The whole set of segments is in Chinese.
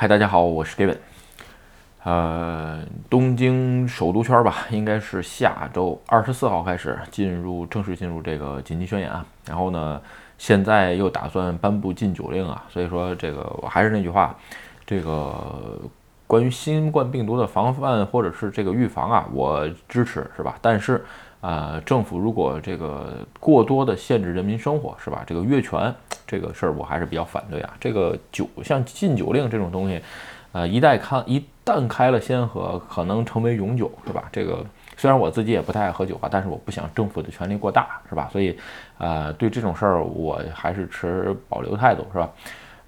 嗨，大家好，我是 David。呃，东京首都圈吧，应该是下周二十四号开始进入正式进入这个紧急宣言啊。然后呢，现在又打算颁布禁酒令啊。所以说，这个我还是那句话，这个关于新冠病毒的防范或者是这个预防啊，我支持是吧？但是。啊，政府如果这个过多的限制人民生活，是吧？这个越权这个事儿，我还是比较反对啊。这个酒像禁酒令这种东西，呃，一旦开一旦开了先河，可能成为永久，是吧？这个虽然我自己也不太爱喝酒啊，但是我不想政府的权力过大，是吧？所以，呃，对这种事儿我还是持保留态度，是吧？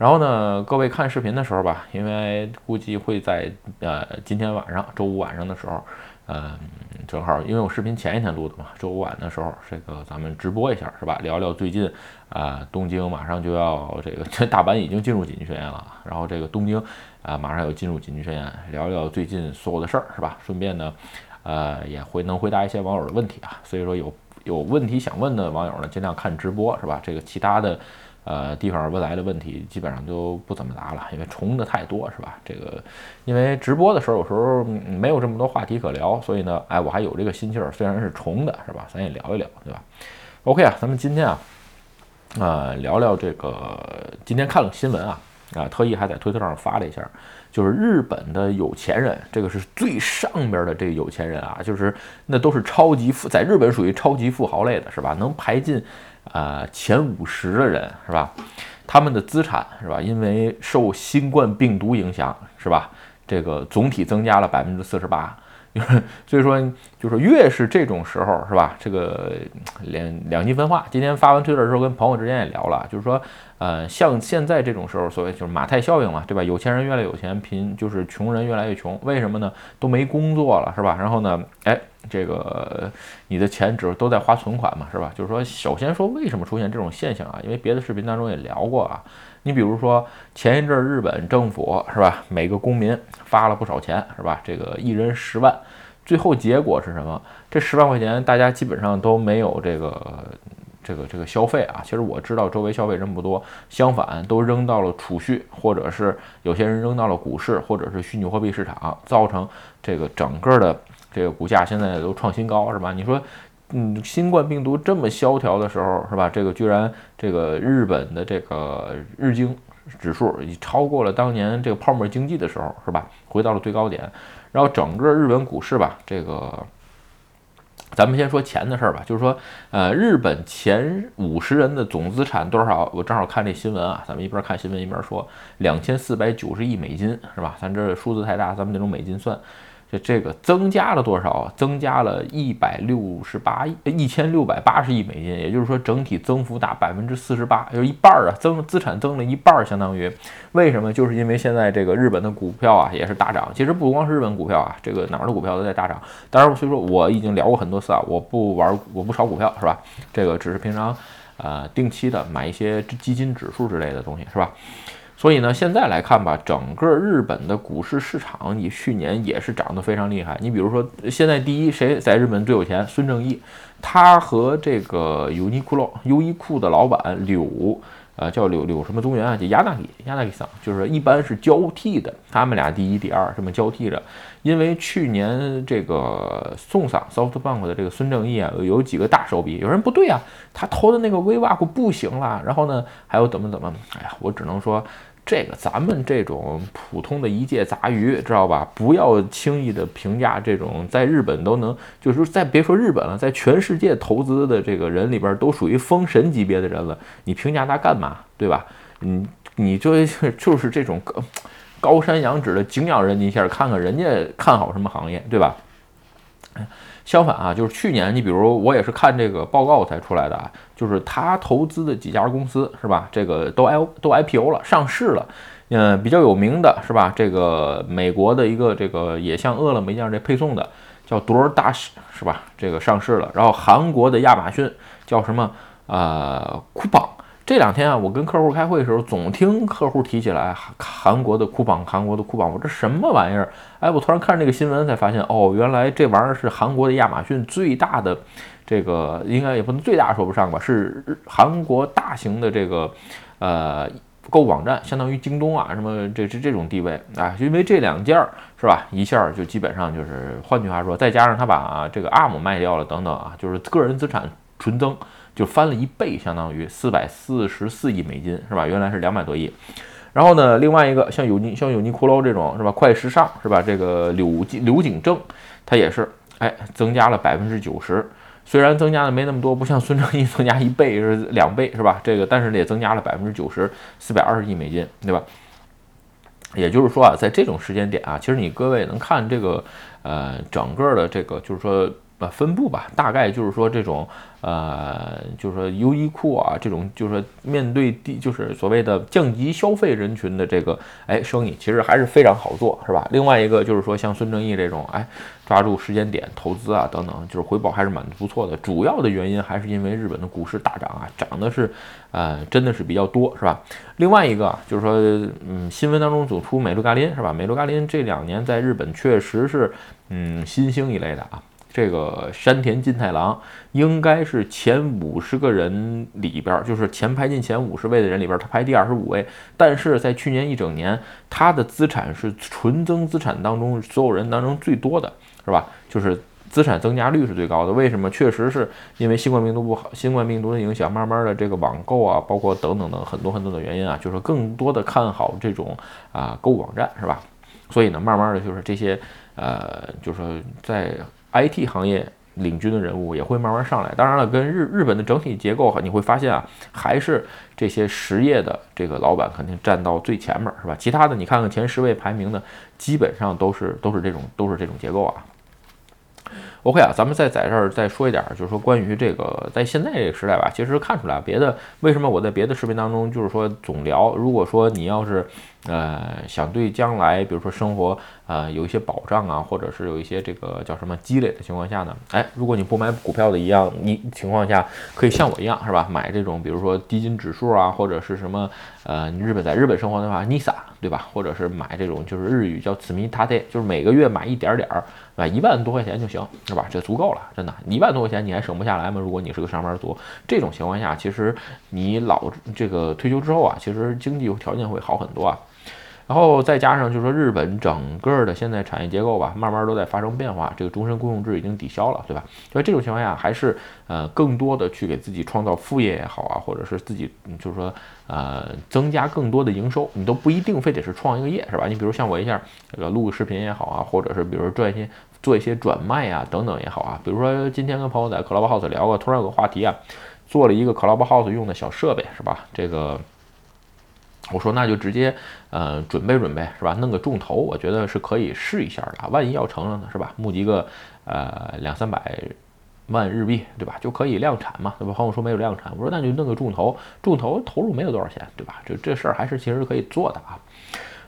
然后呢，各位看视频的时候吧，因为估计会在呃今天晚上周五晚上的时候。嗯，正好，因为我视频前一天录的嘛，周五晚的时候，这个咱们直播一下，是吧？聊聊最近啊，东京马上就要这个，这大阪已经进入紧急宣言了，然后这个东京啊，马上要进入紧急宣言，聊聊最近所有的事儿，是吧？顺便呢，呃，也会能回答一些网友的问题啊。所以说有有问题想问的网友呢，尽量看直播，是吧？这个其他的。呃，地方未来的问题基本上就不怎么答了，因为重的太多，是吧？这个，因为直播的时候有时候没有这么多话题可聊，所以呢，哎，我还有这个心气儿，虽然是重的，是吧？咱也聊一聊，对吧？OK 啊，咱们今天啊，啊，聊聊这个，今天看了新闻啊，啊，特意还在推特上发了一下，就是日本的有钱人，这个是最上边的这有钱人啊，就是那都是超级富，在日本属于超级富豪类的，是吧？能排进。啊，前五十的人是吧？他们的资产是吧？因为受新冠病毒影响是吧？这个总体增加了百分之四十八。所以说，就是越是这种时候，是吧？这个两两极分化。今天发完推特之后，跟朋友之间也聊了，就是说，呃，像现在这种时候，所谓就是马太效应嘛，对吧？有钱人越来越有钱，贫就是穷人越来越穷。为什么呢？都没工作了，是吧？然后呢，哎，这个你的钱只都在花存款嘛，是吧？就是说，首先说为什么出现这种现象啊？因为别的视频当中也聊过啊。你比如说前一阵日本政府是吧，每个公民发了不少钱是吧？这个一人十万，最后结果是什么？这十万块钱大家基本上都没有这个这个这个消费啊。其实我知道周围消费人不多，相反都扔到了储蓄，或者是有些人扔到了股市，或者是虚拟货币市场，造成这个整个的这个股价现在都创新高是吧？你说？嗯，新冠病毒这么萧条的时候，是吧？这个居然这个日本的这个日经指数已超过了当年这个泡沫经济的时候，是吧？回到了最高点。然后整个日本股市吧，这个咱们先说钱的事儿吧，就是说，呃，日本前五十人的总资产多少？我正好看这新闻啊，咱们一边看新闻一边说，两千四百九十亿美金，是吧？咱这数字太大，咱们得用美金算。这这个增加了多少啊？增加了一百六十八亿，一千六百八十亿美金，也就是说整体增幅达百分之四十八，就是一半儿啊，增资产增了一半儿，相当于为什么？就是因为现在这个日本的股票啊也是大涨。其实不光是日本股票啊，这个哪儿的股票都在大涨。当然，所以说我已经聊过很多次啊，我不玩，我不炒股票，是吧？这个只是平常呃定期的买一些基金指数之类的东西，是吧？所以呢，现在来看吧，整个日本的股市市场，你去年也是涨得非常厉害。你比如说，现在第一谁在日本最有钱？孙正义，他和这个优衣库、优衣库的老板柳。呃，叫柳柳什么宗元啊？叫亚纳里亚纳里桑，就是一般是交替的，他们俩第一、第二这么交替着。因为去年这个送上 SoftBank 的这个孙正义啊，有几个大手笔，有人不对啊，他投的那个 VWAP 不行了，然后呢，还有怎么怎么，哎呀，我只能说。这个咱们这种普通的一介杂鱼，知道吧？不要轻易的评价这种在日本都能，就是再别说日本了，在全世界投资的这个人里边都属于封神级别的人了。你评价他干嘛？对吧？你你就 就是这种高山仰止的敬仰人家一下，看看人家看好什么行业，对吧？相反啊，就是去年，你比如我也是看这个报告才出来的啊，就是他投资的几家公司是吧？这个都 I 都 IPO 了，上市了。嗯，比较有名的是吧？这个美国的一个这个也像饿了么一样这配送的，叫 DoorDash 是吧？这个上市了。然后韩国的亚马逊叫什么？呃，酷榜。这两天啊，我跟客户开会的时候，总听客户提起来韩国的酷榜，韩国的酷榜，我这什么玩意儿？哎，我突然看这个新闻才发现，哦，原来这玩意儿是韩国的亚马逊最大的，这个应该也不能最大说不上吧，是韩国大型的这个，呃，购物网站，相当于京东啊什么这这这种地位啊，因为这两件儿是吧，一下就基本上就是，换句话说，再加上他把这个 ARM 卖掉了等等啊，就是个人资产纯增就翻了一倍，相当于四百四十四亿美金是吧？原来是两百多亿。然后呢，另外一个像有尼像有尼骷髅这种是吧？快时尚是吧？这个柳景柳景正，它也是哎增加了百分之九十。虽然增加的没那么多，不像孙正义增加一倍是两倍是吧？这个但是也增加了百分之九十，四百二十亿美金，对吧？也就是说啊，在这种时间点啊，其实你各位能看这个呃整个的这个就是说。呃，分布吧，大概就是说这种，呃，就是说优衣库啊，这种就是说面对低，就是所谓的降级消费人群的这个，哎，生意其实还是非常好做，是吧？另外一个就是说像孙正义这种，哎，抓住时间点投资啊，等等，就是回报还是蛮不错的。主要的原因还是因为日本的股市大涨啊，涨的是，呃，真的是比较多，是吧？另外一个就是说，嗯，新闻当中走出美露嘎林，是吧？美露嘎林这两年在日本确实是，嗯，新兴一类的啊。这个山田金太郎应该是前五十个人里边，就是前排进前五十位的人里边，他排第二十五位。但是在去年一整年，他的资产是纯增资产当中所有人当中最多的，是吧？就是资产增加率是最高的。为什么？确实是因为新冠病毒不好，新冠病毒的影响，慢慢的这个网购啊，包括等等等很多很多的原因啊，就是更多的看好这种啊购物网站，是吧？所以呢，慢慢的就是这些呃，就是说在。IT 行业领军的人物也会慢慢上来。当然了，跟日日本的整体结构，你会发现啊，还是这些实业的这个老板肯定站到最前面，是吧？其他的你看看前十位排名的，基本上都是都是这种都是这种结构啊。OK 啊，咱们再在这儿再说一点，就是说关于这个在现在这个时代吧，其实看出来别的为什么我在别的视频当中就是说总聊，如果说你要是。呃，想对将来，比如说生活，呃，有一些保障啊，或者是有一些这个叫什么积累的情况下呢？哎，如果你不买股票的一样，你情况下可以像我一样，是吧？买这种，比如说基金指数啊，或者是什么，呃，你日本在日本生活的话，NISA，对吧？或者是买这种，就是日语叫此米他得，就是每个月买一点点儿，买一万多块钱就行，是吧？这足够了，真的，一万多块钱你还省不下来吗？如果你是个上班族，这种情况下，其实你老这个退休之后啊，其实经济条件会好很多啊。然后再加上，就是说日本整个的现在产业结构吧，慢慢都在发生变化。这个终身雇佣制已经抵消了，对吧？所以这种情况下，还是呃更多的去给自己创造副业也好啊，或者是自己就是说呃增加更多的营收，你都不一定非得是创一个业，是吧？你比如像我一下这个录个视频也好啊，或者是比如赚一些做一些转卖啊等等也好啊。比如说今天跟朋友在 Clubhouse 聊过，突然有个话题啊，做了一个 Clubhouse 用的小设备，是吧？这个。我说那就直接，呃，准备准备是吧？弄个重头，我觉得是可以试一下的。万一要成了呢，是吧？募集个呃两三百万日币，对吧？就可以量产嘛，对吧？朋友说没有量产，我说那就弄个重头，重头投入没有多少钱，对吧？这这事儿还是其实可以做的啊。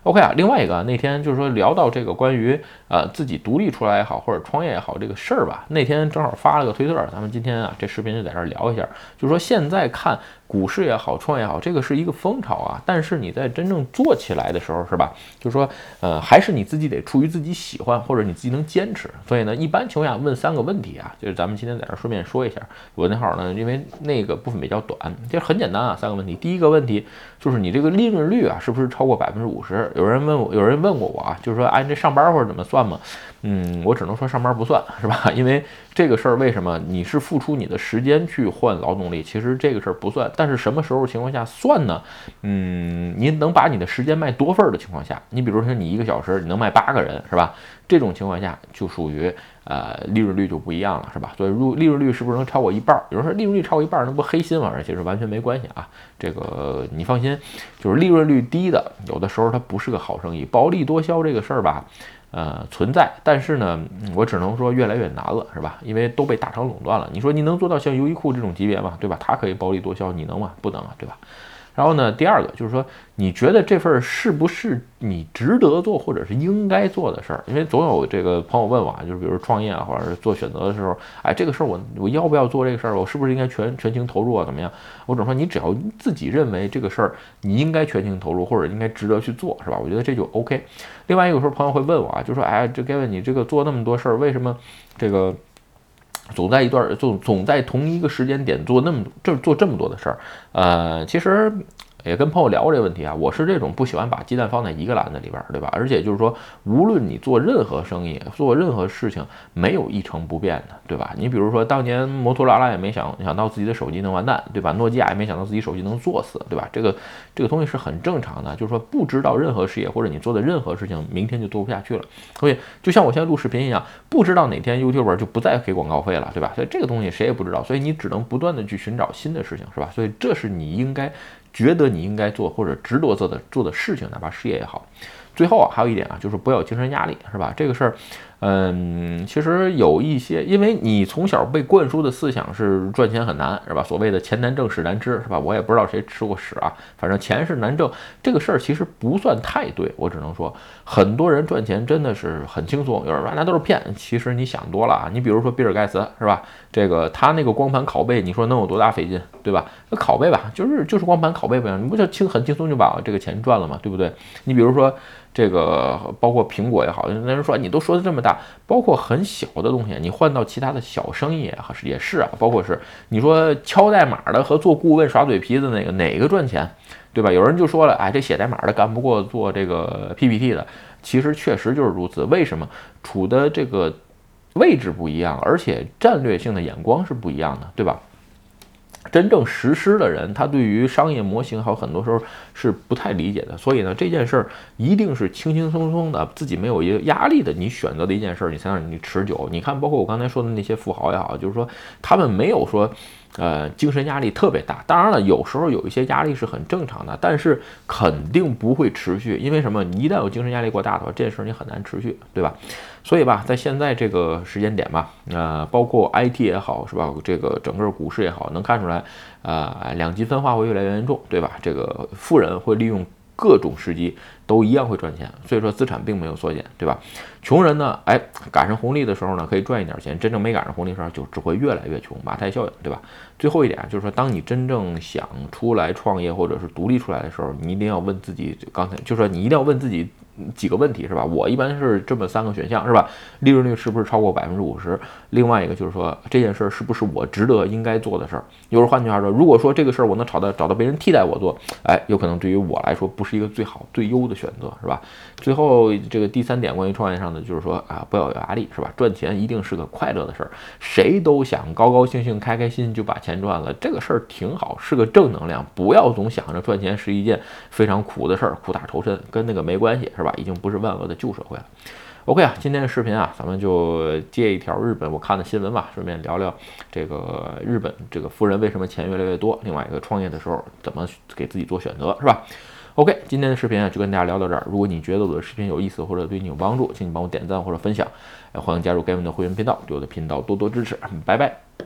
OK 啊，另外一个那天就是说聊到这个关于呃自己独立出来也好，或者创业也好这个事儿吧。那天正好发了个推特，咱们今天啊这视频就在这儿聊一下，就是说现在看。股市也好，创业也好，这个是一个风潮啊。但是你在真正做起来的时候，是吧？就是说，呃，还是你自己得出于自己喜欢，或者你自己能坚持。所以呢，一般情况下问三个问题啊，就是咱们今天在这顺便说一下。我那号呢，因为那个部分比较短，其实很简单啊，三个问题。第一个问题就是你这个利润率啊，是不是超过百分之五十？有人问我，有人问过我啊，就是说，哎，这上班或者怎么算嘛？嗯，我只能说上班不算，是吧？因为这个事儿为什么你是付出你的时间去换劳动力，其实这个事儿不算。但是什么时候情况下算呢？嗯，您能把你的时间卖多份儿的情况下，你比如说你一个小时你能卖八个人，是吧？这种情况下就属于呃利润率就不一样了，是吧？所以入利润率是不是能超过一半？有人说利润率超过一半，那不黑心吗？而且是完全没关系啊。这个你放心，就是利润率低的，有的时候它不是个好生意，薄利多销这个事儿吧。呃，存在，但是呢，我只能说越来越难了，是吧？因为都被大厂垄断了。你说你能做到像优衣库这种级别吗？对吧？它可以薄利多销，你能吗？不能啊，对吧？然后呢，第二个就是说，你觉得这份是不是你值得做或者是应该做的事儿？因为总有这个朋友问我啊，就是比如创业啊，或者是做选择的时候，哎，这个事儿我我要不要做这个事儿？我是不是应该全全情投入啊？怎么样？我只说，你只要自己认为这个事儿你应该全情投入，或者应该值得去做，是吧？我觉得这就 OK。另外，有时候朋友会问我啊，就说，哎，这 Gavin，你这个做那么多事儿，为什么这个？总在一段总总在同一个时间点做那么这做这么多的事儿，呃，其实也跟朋友聊过这个问题啊，我是这种不喜欢把鸡蛋放在一个篮子里边，对吧？而且就是说，无论你做任何生意，做任何事情，没有一成不变的，对吧？你比如说，当年摩托罗拉也没想想到自己的手机能完蛋，对吧？诺基亚也没想到自己手机能作死，对吧？这个这个东西是很正常的，就是说不知道任何事业或者你做的任何事情，明天就做不下去了。所以就像我现在录视频一样，不知道哪天 YouTube 就不再给广告费了，对吧？所以这个东西谁也不知道，所以你只能不断的去寻找新的事情，是吧？所以这是你应该。觉得你应该做或者值得做的做的事情，哪怕事业也好。最后啊，还有一点啊，就是不要有精神压力，是吧？这个事儿。嗯，其实有一些，因为你从小被灌输的思想是赚钱很难，是吧？所谓的钱难挣，屎难吃，是吧？我也不知道谁吃过屎啊，反正钱是难挣。这个事儿其实不算太对，我只能说，很多人赚钱真的是很轻松。有人说那都是骗，其实你想多了啊。你比如说比尔盖茨，是吧？这个他那个光盘拷贝，你说能有多大费劲，对吧？那拷贝吧，就是就是光盘拷贝呗，你不就轻很轻松就把这个钱赚了吗？对不对？你比如说。这个包括苹果也好，那人说你都说的这么大，包括很小的东西，你换到其他的小生意也是也是啊，包括是你说敲代码的和做顾问耍嘴皮子那个哪个赚钱，对吧？有人就说了，哎，这写代码的干不过做这个 PPT 的，其实确实就是如此。为什么处的这个位置不一样，而且战略性的眼光是不一样的，对吧？真正实施的人，他对于商业模型还有很多时候是不太理解的，所以呢，这件事儿一定是轻轻松松的，自己没有一个压力的，你选择的一件事儿，你才让你持久。你看，包括我刚才说的那些富豪也好，就是说他们没有说。呃，精神压力特别大。当然了，有时候有一些压力是很正常的，但是肯定不会持续。因为什么？你一旦有精神压力过大的话，这件事你很难持续，对吧？所以吧，在现在这个时间点吧，呃，包括 IT 也好，是吧？这个整个股市也好，能看出来，呃，两极分化会越来越严重，对吧？这个富人会利用。各种时机都一样会赚钱，所以说资产并没有缩减，对吧？穷人呢，哎，赶上红利的时候呢，可以赚一点钱；真正没赶上红利的时候，就只会越来越穷，马太效应，对吧？最后一点就是说，当你真正想出来创业或者是独立出来的时候，你一定要问自己，刚才就是说你一定要问自己。几个问题是吧？我一般是这么三个选项是吧？利润率是不是超过百分之五十？另外一个就是说这件事儿是不是我值得应该做的事儿？有时换句话说，如果说这个事儿我能找到找到别人替代我做，哎，有可能对于我来说不是一个最好最优的选择是吧？最后这个第三点关于创业上的就是说啊，不要有压力是吧？赚钱一定是个快乐的事儿，谁都想高高兴兴开开心就把钱赚了，这个事儿挺好，是个正能量。不要总想着赚钱是一件非常苦的事儿，苦大仇深，跟那个没关系。是吧已经不是万恶的旧社会了。OK 啊，今天的视频啊，咱们就接一条日本我看的新闻吧，顺便聊聊这个日本这个富人为什么钱越来越多。另外一个创业的时候怎么给自己做选择，是吧？OK，今天的视频啊，就跟大家聊到这儿。如果你觉得我的视频有意思或者对你有帮助，请你帮我点赞或者分享。欢迎加入该文的会员频道，对我的频道多多支持。拜拜。